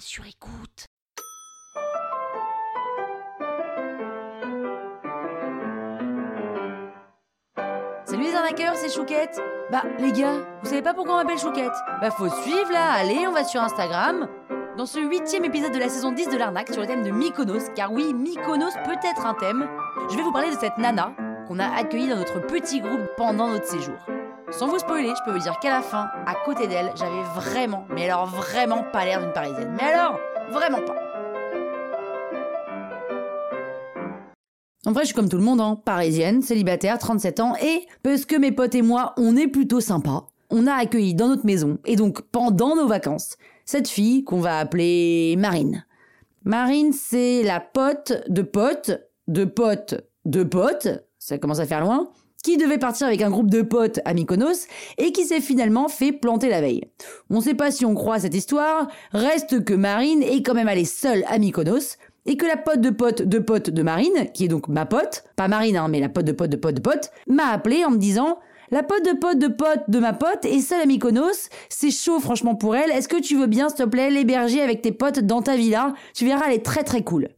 sur écoute. Salut les arnaqueurs, c'est Chouquette. Bah les gars, vous savez pas pourquoi on m'appelle Chouquette? Bah faut suivre là, allez, on va sur Instagram. Dans ce huitième épisode de la saison 10 de l'arnaque sur le thème de Mykonos, car oui, Mykonos peut être un thème, je vais vous parler de cette nana qu'on a accueillie dans notre petit groupe pendant notre séjour. Sans vous spoiler, je peux vous dire qu'à la fin, à côté d'elle, j'avais vraiment, mais alors vraiment pas l'air d'une parisienne. Mais alors, vraiment pas. En vrai, je suis comme tout le monde, hein. parisienne, célibataire, 37 ans, et parce que mes potes et moi, on est plutôt sympas, on a accueilli dans notre maison, et donc pendant nos vacances, cette fille qu'on va appeler Marine. Marine, c'est la pote de pote, de pote, de pote, ça commence à faire loin, qui devait partir avec un groupe de potes à Mykonos et qui s'est finalement fait planter la veille. On sait pas si on croit à cette histoire, reste que Marine est quand même allée seule à Mykonos et que la pote de pote de pote de Marine, qui est donc ma pote, pas Marine hein, mais la pote de pote de pote de pote, m'a appelé en me disant la pote de pote de pote de ma pote est seule à Mykonos, c'est chaud franchement pour elle, est-ce que tu veux bien s'il te plaît l'héberger avec tes potes dans ta villa? Tu verras elle est très très cool.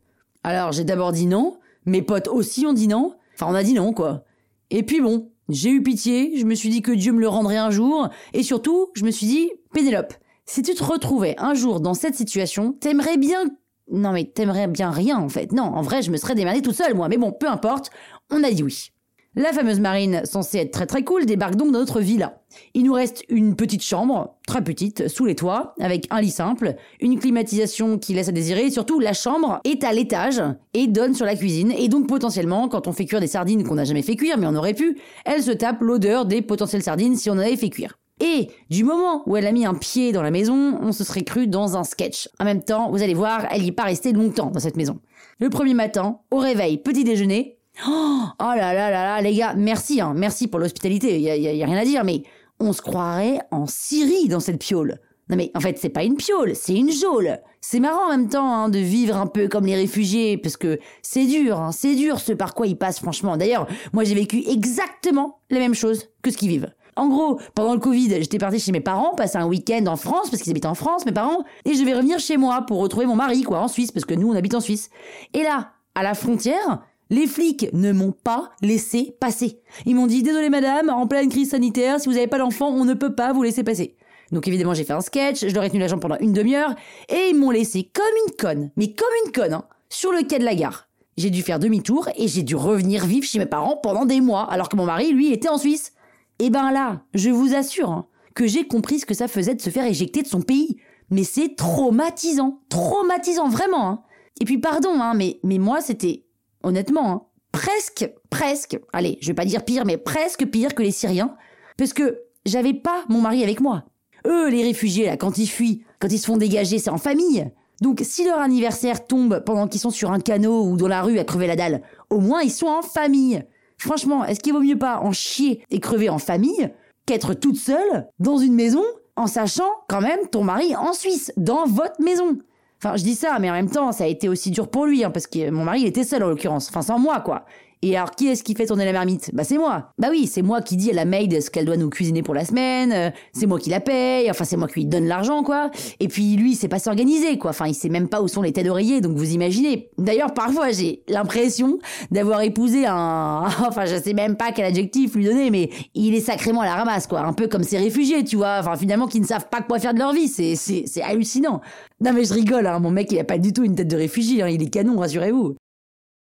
Alors j'ai d'abord dit non, mes potes aussi ont dit non, enfin on a dit non quoi. Et puis bon, j'ai eu pitié, je me suis dit que Dieu me le rendrait un jour, et surtout, je me suis dit, Pénélope, si tu te retrouvais un jour dans cette situation, t'aimerais bien... Non mais t'aimerais bien rien en fait. Non, en vrai, je me serais démerdée toute seule moi, mais bon, peu importe, on a dit oui. La fameuse marine, censée être très très cool, débarque donc dans notre villa. Il nous reste une petite chambre, très petite, sous les toits, avec un lit simple, une climatisation qui laisse à désirer, et surtout la chambre est à l'étage et donne sur la cuisine, et donc potentiellement, quand on fait cuire des sardines qu'on n'a jamais fait cuire, mais on aurait pu, elle se tape l'odeur des potentielles sardines si on avait fait cuire. Et du moment où elle a mis un pied dans la maison, on se serait cru dans un sketch. En même temps, vous allez voir, elle n'y est pas restée longtemps dans cette maison. Le premier matin, au réveil, petit déjeuner, Oh, là là là là, les gars, merci, hein, merci pour l'hospitalité, il y a, y a rien à dire, mais on se croirait en Syrie dans cette piole. Non mais en fait c'est pas une piole, c'est une geôle. C'est marrant en même temps hein, de vivre un peu comme les réfugiés parce que c'est dur, hein, c'est dur ce par quoi ils passent franchement. D'ailleurs moi j'ai vécu exactement la même chose que ce qu'ils vivent. En gros, pendant le Covid, j'étais partie chez mes parents, passer un week-end en France, parce qu'ils habitent en France, mes parents, et je vais revenir chez moi pour retrouver mon mari, quoi, en Suisse, parce que nous, on habite en Suisse. Et là, à la frontière, les flics ne m'ont pas laissé passer. Ils m'ont dit désolé madame, en pleine crise sanitaire, si vous n'avez pas d'enfant, on ne peut pas vous laisser passer. Donc évidemment j'ai fait un sketch, je leur ai tenu la jambe pendant une demi-heure, et ils m'ont laissé comme une conne, mais comme une conne, hein, sur le quai de la gare. J'ai dû faire demi-tour et j'ai dû revenir vivre chez mes parents pendant des mois, alors que mon mari, lui, était en Suisse. Et ben là, je vous assure hein, que j'ai compris ce que ça faisait de se faire éjecter de son pays. Mais c'est traumatisant, traumatisant vraiment. Hein. Et puis pardon, mais, mais moi c'était honnêtement, hein, presque, presque, allez, je vais pas dire pire, mais presque pire que les Syriens, parce que j'avais pas mon mari avec moi. Eux, les réfugiés, là, quand ils fuient, quand ils se font dégager, c'est en famille. Donc, si leur anniversaire tombe pendant qu'ils sont sur un canot ou dans la rue à crever la dalle, au moins ils sont en famille. Franchement, est-ce qu'il vaut mieux pas en chier et crever en famille qu'être toute seule dans une maison en sachant quand même ton mari en Suisse, dans votre maison? Enfin, je dis ça, mais en même temps, ça a été aussi dur pour lui, hein, parce que mon mari, il était seul en l'occurrence. Enfin, sans moi, quoi. Et alors, qui est-ce qui fait tourner la marmite? Bah, c'est moi. Bah oui, c'est moi qui dis à la maid ce qu'elle doit nous cuisiner pour la semaine. euh, c'est moi qui la paye. Enfin, c'est moi qui lui donne l'argent, quoi. Et puis, lui, il sait pas s'organiser, quoi. Enfin, il sait même pas où sont les têtes d'oreiller, donc vous imaginez. D'ailleurs, parfois, j'ai l'impression d'avoir épousé un... enfin, je sais même pas quel adjectif lui donner, mais il est sacrément à la ramasse, quoi. Un peu comme ces réfugiés, tu vois. Enfin, finalement, qui ne savent pas quoi faire de leur vie. C'est, c'est, c'est hallucinant. Non, mais je rigole, hein. Mon mec, il a pas du tout une tête de réfugié, hein. Il est canon, rassurez-vous.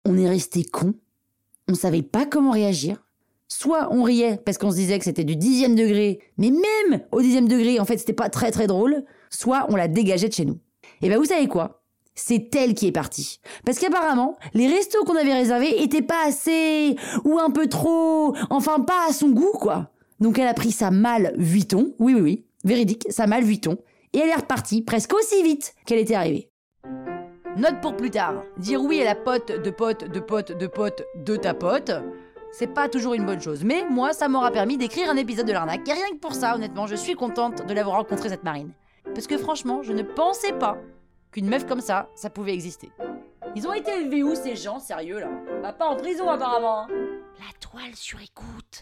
On est resté con on savait pas comment réagir. Soit on riait parce qu'on se disait que c'était du dixième degré, mais même au dixième degré, en fait, c'était pas très très drôle. Soit on la dégageait de chez nous. Et ben vous savez quoi? C'est elle qui est partie. Parce qu'apparemment, les restos qu'on avait réservés étaient pas assez, ou un peu trop, enfin pas à son goût, quoi. Donc elle a pris sa malle Vuitton, oui oui oui, véridique, sa malle Vuitton, et elle est repartie presque aussi vite qu'elle était arrivée. Note pour plus tard. Dire oui à la pote de pote de pote de pote de ta pote, c'est pas toujours une bonne chose. Mais moi, ça m'aura permis d'écrire un épisode de l'arnaque. Et rien que pour ça, honnêtement, je suis contente de l'avoir rencontrée cette marine. Parce que franchement, je ne pensais pas qu'une meuf comme ça, ça pouvait exister. Ils ont été élevés où ces gens, sérieux là? Bah pas en prison apparemment. hein. La toile sur écoute.